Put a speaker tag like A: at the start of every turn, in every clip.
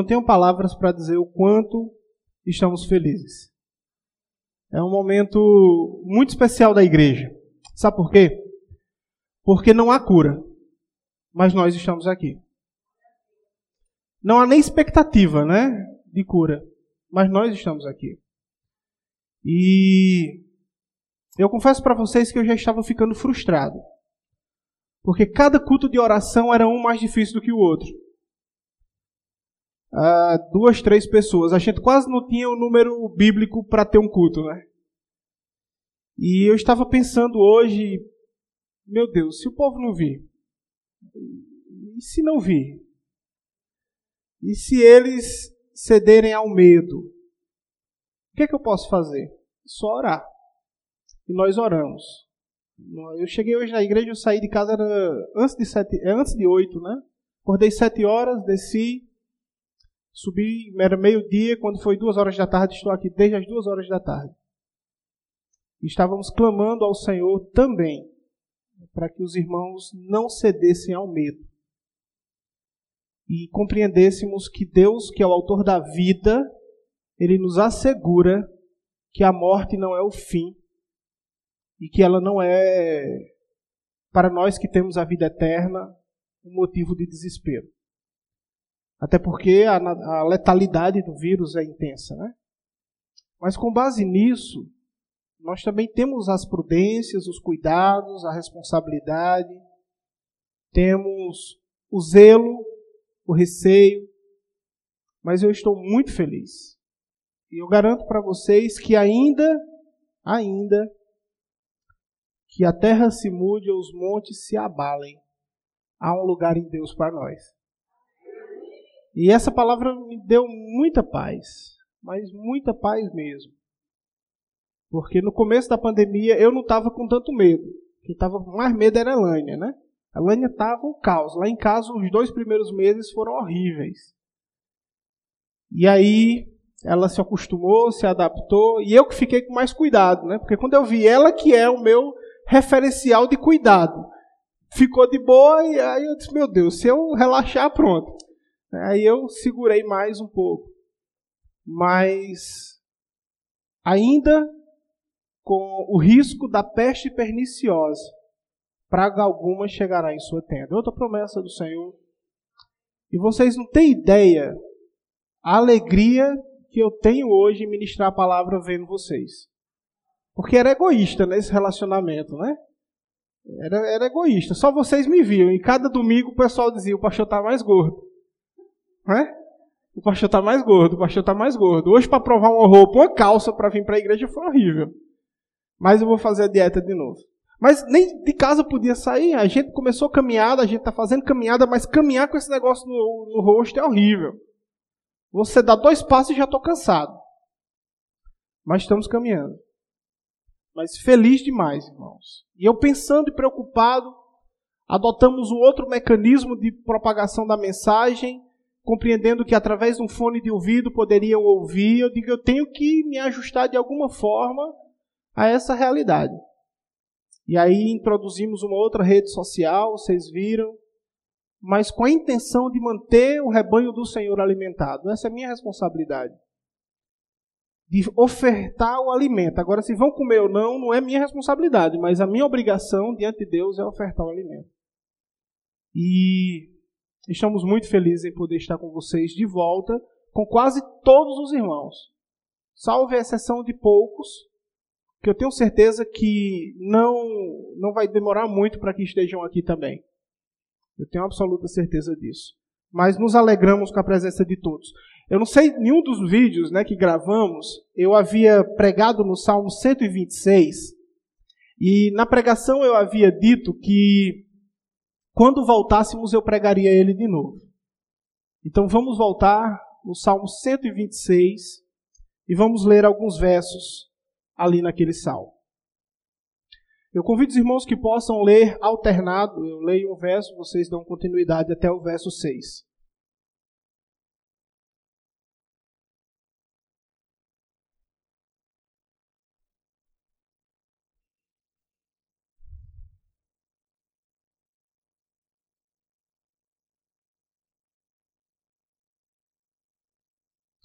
A: não tenho palavras para dizer o quanto estamos felizes. É um momento muito especial da igreja. Sabe por quê? Porque não há cura, mas nós estamos aqui. Não há nem expectativa, né, de cura, mas nós estamos aqui. E eu confesso para vocês que eu já estava ficando frustrado. Porque cada culto de oração era um mais difícil do que o outro. Ah, duas, três pessoas. A gente quase não tinha o um número bíblico para ter um culto, né? E eu estava pensando hoje, meu Deus, se o povo não vir? E se não vir? E se eles cederem ao medo? O que é que eu posso fazer? Só orar. E nós oramos. Eu cheguei hoje na igreja, eu saí de casa era antes de sete, é antes de oito, né? Acordei sete horas, desci, subi, era meio-dia, quando foi duas horas da tarde, estou aqui desde as duas horas da tarde. Estávamos clamando ao Senhor também, para que os irmãos não cedessem ao medo. E compreendêssemos que Deus, que é o autor da vida, ele nos assegura que a morte não é o fim, e que ela não é, para nós que temos a vida eterna, um motivo de desespero. Até porque a, a letalidade do vírus é intensa, né? Mas com base nisso, nós também temos as prudências, os cuidados, a responsabilidade, temos o zelo, o receio, mas eu estou muito feliz. E eu garanto para vocês que ainda, ainda, que a terra se mude ou os montes se abalem, há um lugar em Deus para nós. E essa palavra me deu muita paz, mas muita paz mesmo. Porque no começo da pandemia eu não estava com tanto medo. Quem estava com mais medo era a Lânia, né? A Lânia estava um caos. Lá em casa, os dois primeiros meses foram horríveis. E aí ela se acostumou, se adaptou, e eu que fiquei com mais cuidado, né? Porque quando eu vi ela, que é o meu referencial de cuidado. Ficou de boa e aí eu disse, meu Deus, se eu relaxar, pronto. Aí eu segurei mais um pouco. Mas ainda com o risco da peste perniciosa, praga alguma chegará em sua tenda. Outra promessa do Senhor. E vocês não têm ideia a alegria que eu tenho hoje em ministrar a palavra vendo vocês. Porque era egoísta nesse relacionamento, né? Era, era egoísta. Só vocês me viam. E cada domingo o pessoal dizia: o pastor está mais gordo. Né? O pastor está mais gordo, o pastor está mais gordo. Hoje, para provar uma roupa, uma calça para vir para a igreja foi horrível. Mas eu vou fazer a dieta de novo. Mas nem de casa podia sair. A gente começou caminhada, a gente está fazendo caminhada, mas caminhar com esse negócio no, no rosto é horrível. Você dá dois passos e já estou cansado. Mas estamos caminhando mas feliz demais, irmãos. E eu pensando e preocupado, adotamos um outro mecanismo de propagação da mensagem, compreendendo que através de um fone de ouvido poderiam ouvir. Eu digo, eu tenho que me ajustar de alguma forma a essa realidade. E aí introduzimos uma outra rede social, vocês viram, mas com a intenção de manter o rebanho do Senhor alimentado. Essa é a minha responsabilidade de ofertar o alimento. Agora, se vão comer ou não, não é minha responsabilidade, mas a minha obrigação diante de Deus é ofertar o alimento. E estamos muito felizes em poder estar com vocês de volta, com quase todos os irmãos, salve a exceção de poucos, que eu tenho certeza que não, não vai demorar muito para que estejam aqui também. Eu tenho absoluta certeza disso. Mas nos alegramos com a presença de todos. Eu não sei, nenhum dos vídeos né, que gravamos, eu havia pregado no Salmo 126, e na pregação eu havia dito que quando voltássemos eu pregaria ele de novo. Então vamos voltar no Salmo 126 e vamos ler alguns versos ali naquele salmo. Eu convido os irmãos que possam ler alternado. Eu leio um verso, vocês dão continuidade até o verso 6.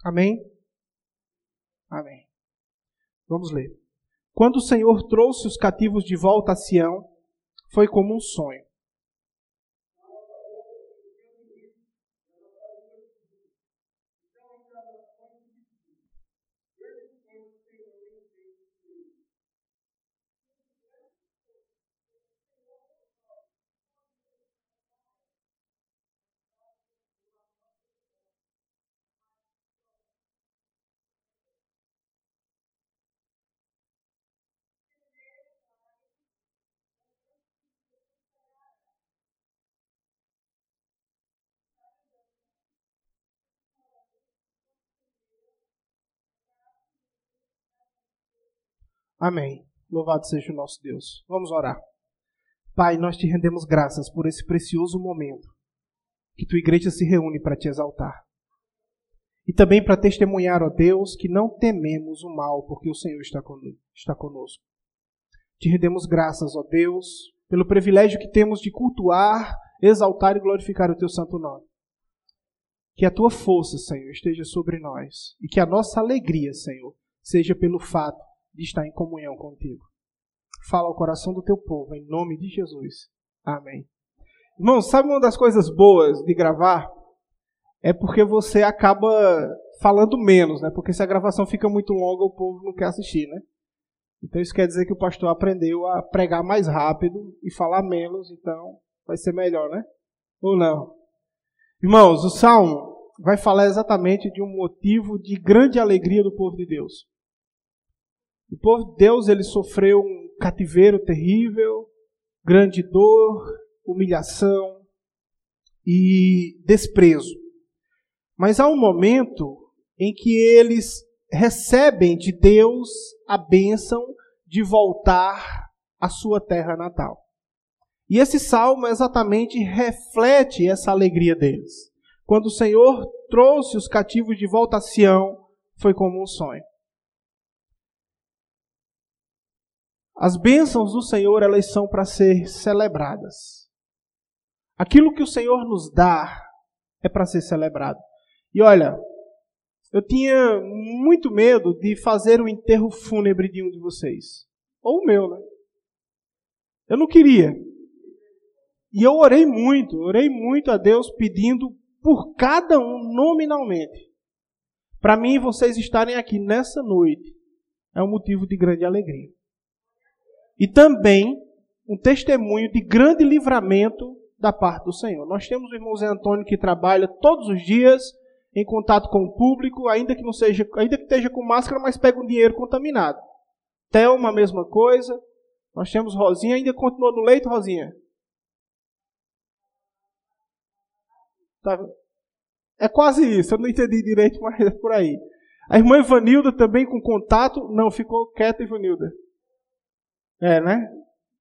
A: Amém? Amém. Vamos ler. Quando o Senhor trouxe os cativos de volta a Sião, foi como um sonho. Amém. Louvado seja o nosso Deus. Vamos orar. Pai, nós te rendemos graças por esse precioso momento que tua igreja se reúne para te exaltar. E também para testemunhar, ó Deus, que não tememos o mal, porque o Senhor está conosco. Te rendemos graças, ó Deus, pelo privilégio que temos de cultuar, exaltar e glorificar o teu santo nome. Que a tua força, Senhor, esteja sobre nós e que a nossa alegria, Senhor, seja pelo fato de estar em comunhão contigo. Fala ao coração do teu povo, em nome de Jesus. Amém. Irmãos, sabe uma das coisas boas de gravar? É porque você acaba falando menos, né? Porque se a gravação fica muito longa, o povo não quer assistir, né? Então isso quer dizer que o pastor aprendeu a pregar mais rápido e falar menos, então vai ser melhor, né? Ou não? Irmãos, o salmo vai falar exatamente de um motivo de grande alegria do povo de Deus. O povo de Deus ele sofreu um cativeiro terrível, grande dor, humilhação e desprezo. Mas há um momento em que eles recebem de Deus a bênção de voltar à sua terra natal. E esse salmo exatamente reflete essa alegria deles. Quando o Senhor trouxe os cativos de volta a Sião, foi como um sonho. As bênçãos do Senhor, elas são para ser celebradas. Aquilo que o Senhor nos dá é para ser celebrado. E olha, eu tinha muito medo de fazer o enterro fúnebre de um de vocês. Ou o meu, né? Eu não queria. E eu orei muito, orei muito a Deus pedindo por cada um nominalmente. Para mim, vocês estarem aqui nessa noite é um motivo de grande alegria e também um testemunho de grande livramento da parte do Senhor. Nós temos o irmão Zé Antônio que trabalha todos os dias em contato com o público, ainda que não seja, ainda que esteja com máscara, mas pega um dinheiro contaminado. Thelma, a mesma coisa. Nós temos Rosinha, ainda continua no leito, Rosinha? Tá. É quase isso, eu não entendi direito, mas é por aí. A irmã Ivanilda também com contato. Não, ficou quieta, Ivanilda. É, né?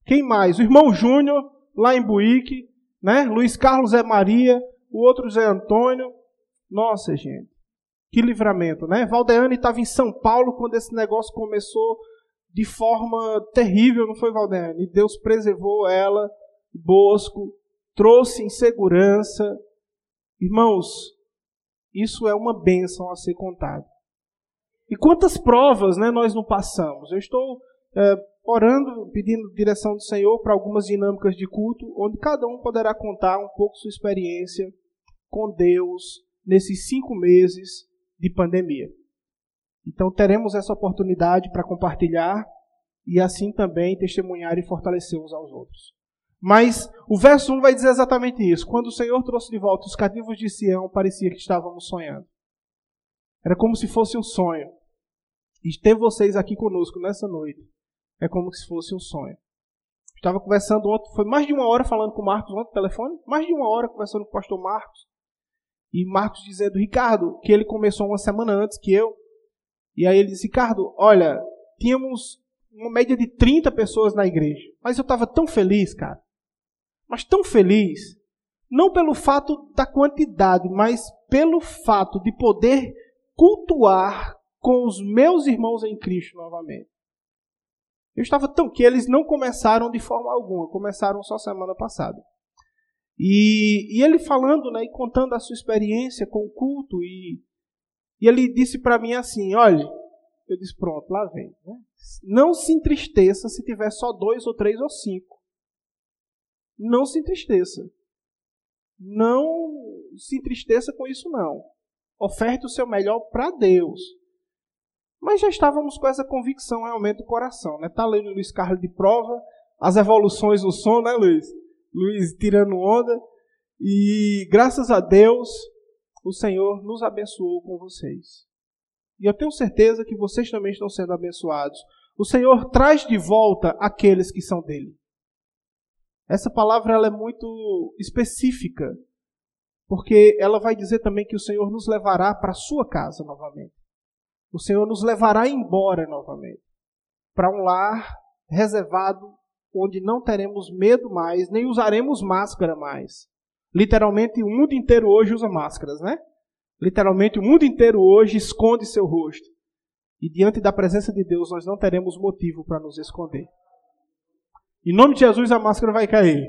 A: Quem mais? O irmão Júnior, lá em Buíque, né? Luiz Carlos é Maria, o outro Zé Antônio. Nossa, gente. Que livramento, né? Valdeane estava em São Paulo quando esse negócio começou de forma terrível, não foi, Valdeane? E Deus preservou ela, Bosco, trouxe em segurança. Irmãos, isso é uma bênção a ser contada. E quantas provas né, nós não passamos? Eu estou é, orando, pedindo direção do Senhor para algumas dinâmicas de culto, onde cada um poderá contar um pouco sua experiência com Deus nesses cinco meses de pandemia. Então teremos essa oportunidade para compartilhar e assim também testemunhar e fortalecer uns aos outros. Mas o verso 1 vai dizer exatamente isso. Quando o Senhor trouxe de volta os cativos de Sião, parecia que estávamos sonhando. Era como se fosse um sonho. E ter vocês aqui conosco nessa noite é como se fosse um sonho. Estava conversando ontem, foi mais de uma hora falando com o Marcos ontem telefone, mais de uma hora conversando com o pastor Marcos. E Marcos dizendo, Ricardo, que ele começou uma semana antes que eu. E aí ele disse, Ricardo, olha, tínhamos uma média de 30 pessoas na igreja. Mas eu estava tão feliz, cara. Mas tão feliz. Não pelo fato da quantidade, mas pelo fato de poder cultuar com os meus irmãos em Cristo novamente. Eu estava tão que eles não começaram de forma alguma, começaram só semana passada. E, e ele falando, né, e contando a sua experiência com o culto, e, e ele disse para mim assim: olha, eu disse, pronto, lá vem. Né? Não se entristeça se tiver só dois ou três ou cinco. Não se entristeça. Não se entristeça com isso, não. Oferte o seu melhor para Deus. Mas já estávamos com essa convicção realmente do coração. Né? Tá lendo Luiz Carlos de prova, as evoluções do som, né, Luiz? Luiz tirando onda. E graças a Deus, o Senhor nos abençoou com vocês. E eu tenho certeza que vocês também estão sendo abençoados. O Senhor traz de volta aqueles que são dele. Essa palavra ela é muito específica, porque ela vai dizer também que o Senhor nos levará para a sua casa novamente. O Senhor nos levará embora novamente para um lar reservado onde não teremos medo mais, nem usaremos máscara mais. Literalmente, o mundo inteiro hoje usa máscaras, né? Literalmente, o mundo inteiro hoje esconde seu rosto. E diante da presença de Deus, nós não teremos motivo para nos esconder. Em nome de Jesus, a máscara vai cair.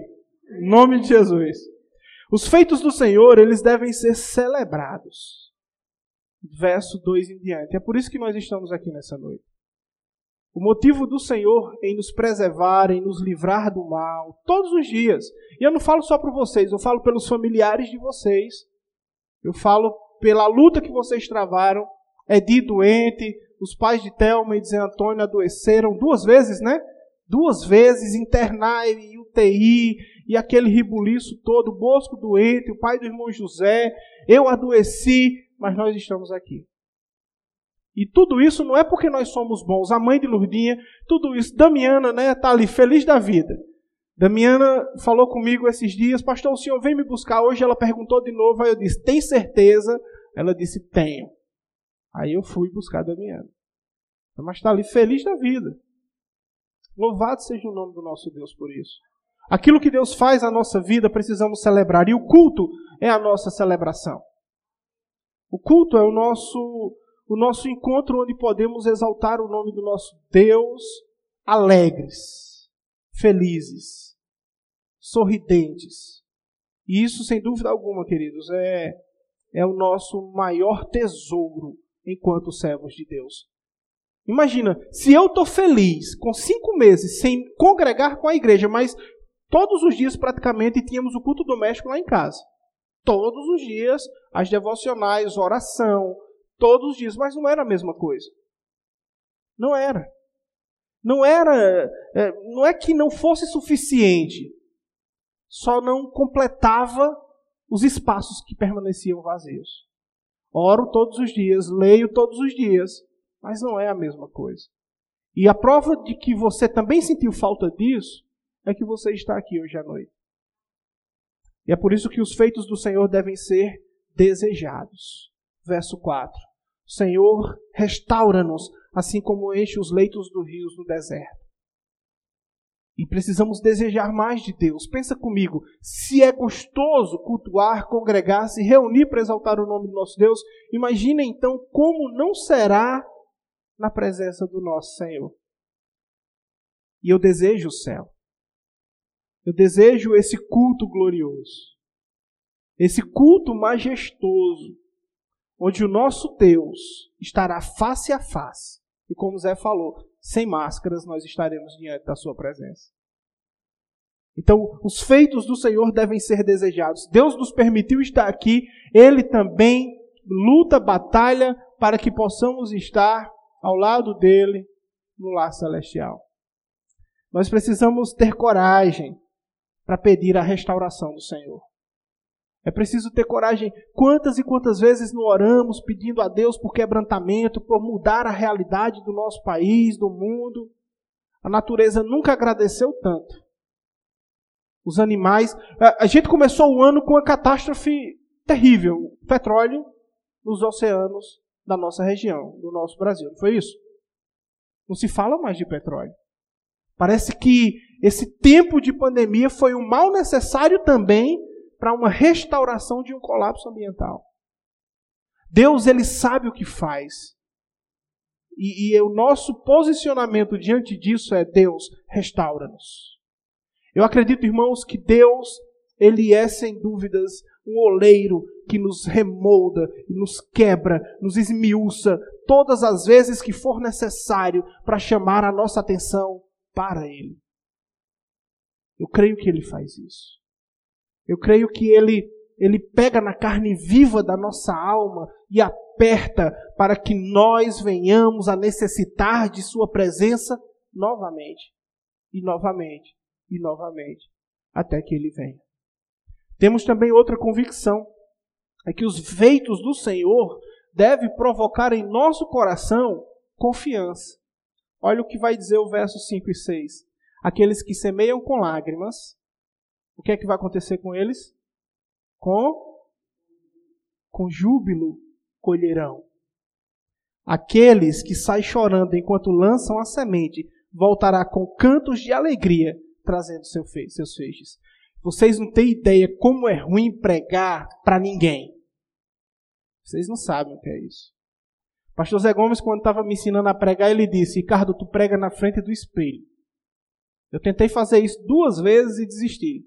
A: Em nome de Jesus. Os feitos do Senhor, eles devem ser celebrados. Verso 2 em diante. É por isso que nós estamos aqui nessa noite. O motivo do Senhor em nos preservar, em nos livrar do mal, todos os dias. E eu não falo só para vocês, eu falo pelos familiares de vocês. Eu falo pela luta que vocês travaram. Edi doente, os pais de Thelma e de Zé Antônio adoeceram duas vezes, né? Duas vezes, internar em UTI, e aquele ribuliço todo, Bosco doente, o pai do irmão José, eu adoeci, mas nós estamos aqui. E tudo isso não é porque nós somos bons. A mãe de Lurdinha, tudo isso. Damiana, né, está ali feliz da vida. Damiana falou comigo esses dias, pastor, o senhor vem me buscar hoje? Ela perguntou de novo, aí eu disse, tem certeza? Ela disse, tenho. Aí eu fui buscar Damiana. Mas está ali feliz da vida. Louvado seja o nome do nosso Deus por isso. Aquilo que Deus faz na nossa vida, precisamos celebrar. E o culto é a nossa celebração. O culto é o nosso o nosso encontro onde podemos exaltar o nome do nosso Deus alegres, felizes, sorridentes. E isso, sem dúvida alguma, queridos, é, é o nosso maior tesouro enquanto servos de Deus. Imagina, se eu estou feliz com cinco meses sem congregar com a igreja, mas todos os dias praticamente tínhamos o culto doméstico lá em casa. Todos os dias, as devocionais, oração, todos os dias, mas não era a mesma coisa. Não era. Não era, é, não é que não fosse suficiente, só não completava os espaços que permaneciam vazios. Oro todos os dias, leio todos os dias, mas não é a mesma coisa. E a prova de que você também sentiu falta disso é que você está aqui hoje à noite. E é por isso que os feitos do Senhor devem ser desejados. Verso 4. Senhor, restaura-nos, assim como enche os leitos dos rios no deserto. E precisamos desejar mais de Deus. Pensa comigo, se é gostoso cultuar, congregar, se reunir para exaltar o nome do nosso Deus, imagina então como não será na presença do nosso Senhor. E eu desejo o céu. Eu desejo esse culto glorioso. Esse culto majestoso onde o nosso Deus estará face a face. E como Zé falou, sem máscaras nós estaremos diante da sua presença. Então, os feitos do Senhor devem ser desejados. Deus nos permitiu estar aqui, ele também luta, batalha para que possamos estar ao lado dele no lar celestial. Nós precisamos ter coragem para pedir a restauração do Senhor. É preciso ter coragem. Quantas e quantas vezes não oramos pedindo a Deus por quebrantamento, por mudar a realidade do nosso país, do mundo? A natureza nunca agradeceu tanto. Os animais. A gente começou o ano com uma catástrofe terrível: petróleo nos oceanos da nossa região, do nosso Brasil. Não foi isso? Não se fala mais de petróleo. Parece que esse tempo de pandemia foi um mal necessário também para uma restauração de um colapso ambiental. Deus, ele sabe o que faz. E, e o nosso posicionamento diante disso é: Deus, restaura-nos. Eu acredito, irmãos, que Deus, ele é sem dúvidas um oleiro que nos remolda nos quebra, nos esmiuça todas as vezes que for necessário para chamar a nossa atenção para Ele. Eu creio que Ele faz isso. Eu creio que Ele, Ele pega na carne viva da nossa alma e aperta para que nós venhamos a necessitar de Sua presença novamente, e novamente, e novamente, até que Ele venha. Temos também outra convicção, é que os feitos do Senhor devem provocar em nosso coração confiança. Olha o que vai dizer o verso 5 e 6. Aqueles que semeiam com lágrimas, o que é que vai acontecer com eles? Com, com júbilo colherão. Aqueles que saem chorando enquanto lançam a semente, voltará com cantos de alegria, trazendo seu fe seus feixes. Vocês não têm ideia como é ruim pregar para ninguém. Vocês não sabem o que é isso. Pastor Zé Gomes, quando estava me ensinando a pregar, ele disse: Ricardo, tu prega na frente do espelho. Eu tentei fazer isso duas vezes e desisti.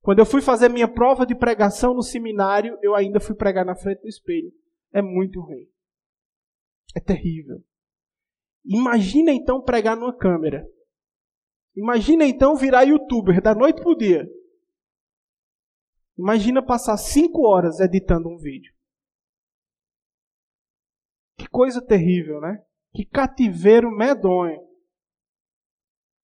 A: Quando eu fui fazer minha prova de pregação no seminário, eu ainda fui pregar na frente do espelho. É muito ruim. É terrível. Imagina então pregar numa câmera. Imagina então virar youtuber da noite para o dia. Imagina passar cinco horas editando um vídeo. Que coisa terrível, né? Que cativeiro medonho.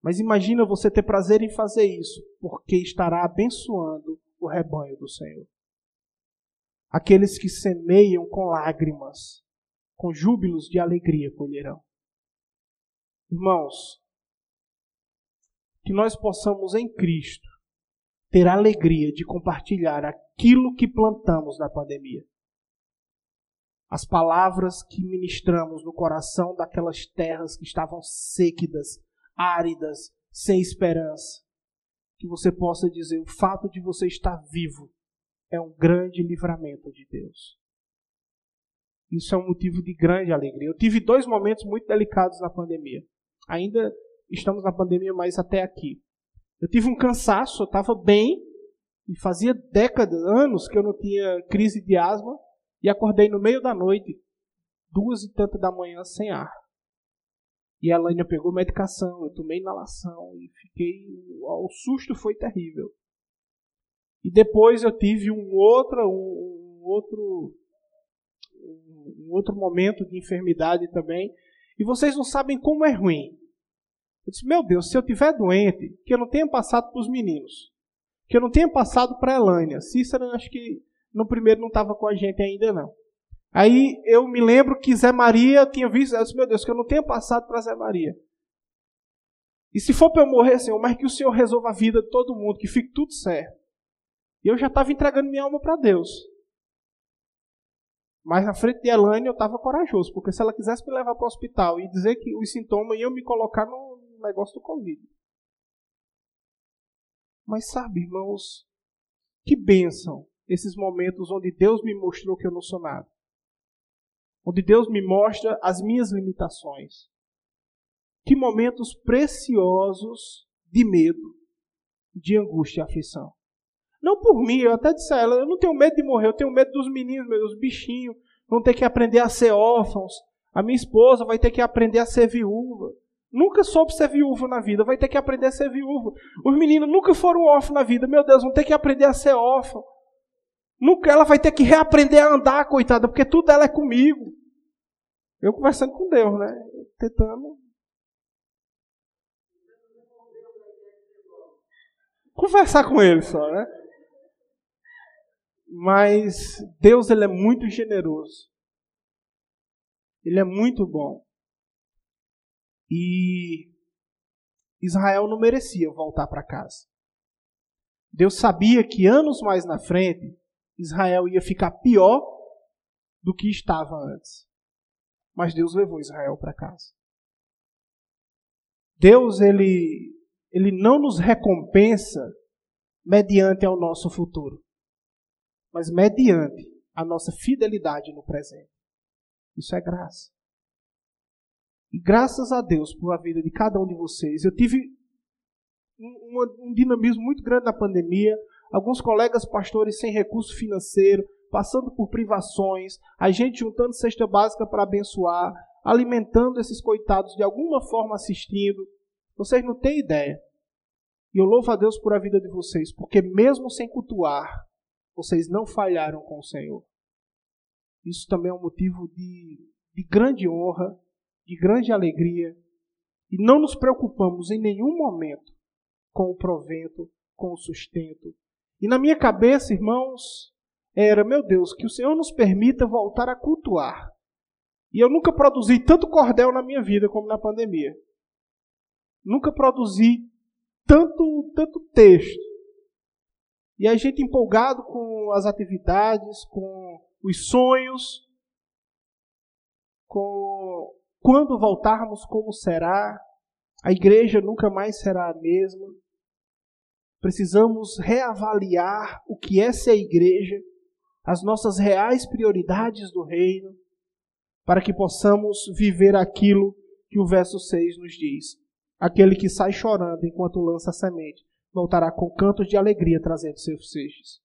A: Mas imagina você ter prazer em fazer isso, porque estará abençoando o rebanho do Senhor. Aqueles que semeiam com lágrimas, com júbilos de alegria colherão. Irmãos, que nós possamos em Cristo ter a alegria de compartilhar aquilo que plantamos na pandemia as palavras que ministramos no coração daquelas terras que estavam sequidas, áridas, sem esperança. Que você possa dizer: o fato de você estar vivo é um grande livramento de Deus. Isso é um motivo de grande alegria. Eu tive dois momentos muito delicados na pandemia. Ainda estamos na pandemia, mas até aqui. Eu tive um cansaço, eu estava bem, e fazia décadas, anos que eu não tinha crise de asma. E acordei no meio da noite, duas e tanta da manhã, sem ar. E a Lânia pegou medicação, eu tomei inalação e fiquei. O susto foi terrível. E depois eu tive um outro, um, um outro, um outro momento de enfermidade também. E vocês não sabem como é ruim. Eu disse, meu Deus, se eu tiver doente, que eu não tenha passado para os meninos, que eu não tenha passado para a Elânia. Cícera, acho que no primeiro não estava com a gente ainda não. Aí eu me lembro que Zé Maria tinha visto, eu disse, meu Deus, que eu não tenha passado para Zé Maria. E se for para eu morrer, Senhor, mas que o Senhor resolva a vida de todo mundo, que fique tudo certo. E eu já estava entregando minha alma para Deus. Mas na frente de Elane eu estava corajoso, porque se ela quisesse me levar para o hospital e dizer que os sintomas iam me colocar no negócio do Covid. Mas sabe, irmãos, que bênção esses momentos onde Deus me mostrou que eu não sou nada. Onde Deus me mostra as minhas limitações. Que momentos preciosos de medo, de angústia e aflição. Não por mim, eu até disse a ela, eu não tenho medo de morrer, eu tenho medo dos meninos, meus bichinhos, vão ter que aprender a ser órfãos. A minha esposa vai ter que aprender a ser viúva. Nunca soube ser viúvo na vida, vai ter que aprender a ser viúvo. Os meninos nunca foram órfãos na vida, meu Deus, vão ter que aprender a ser órfão. Nunca ela vai ter que reaprender a andar, coitada, porque tudo ela é comigo. Eu conversando com Deus, né? Tentando. Conversar com ele só, né? Mas Deus ele é muito generoso. Ele é muito bom. E Israel não merecia voltar para casa. Deus sabia que anos mais na frente Israel ia ficar pior do que estava antes. Mas Deus levou Israel para casa. Deus ele ele não nos recompensa mediante ao nosso futuro, mas mediante a nossa fidelidade no presente. Isso é graça. E graças a Deus por a vida de cada um de vocês. Eu tive um, um dinamismo muito grande na pandemia. Alguns colegas pastores sem recurso financeiro, passando por privações, a gente juntando cesta básica para abençoar, alimentando esses coitados de alguma forma assistindo. Vocês não têm ideia. E eu louvo a Deus por a vida de vocês, porque mesmo sem cultuar, vocês não falharam com o Senhor. Isso também é um motivo de, de grande honra, de grande alegria. E não nos preocupamos em nenhum momento com o provento, com o sustento. E na minha cabeça, irmãos, era, meu Deus, que o Senhor nos permita voltar a cultuar. E eu nunca produzi tanto cordel na minha vida como na pandemia. Nunca produzi tanto, tanto texto. E a gente empolgado com as atividades, com os sonhos, com quando voltarmos, como será. A igreja nunca mais será a mesma. Precisamos reavaliar o que é ser igreja, as nossas reais prioridades do reino, para que possamos viver aquilo que o verso 6 nos diz. Aquele que sai chorando enquanto lança a semente, voltará com cantos de alegria trazendo seus feixes.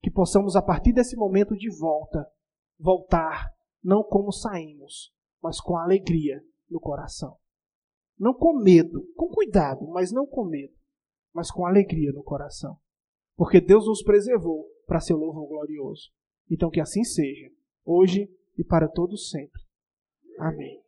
A: Que possamos, a partir desse momento de volta, voltar não como saímos, mas com alegria no coração. Não com medo, com cuidado, mas não com medo, mas com alegria no coração. Porque Deus nos preservou para seu louvor glorioso. Então que assim seja, hoje e para todos sempre. Amém.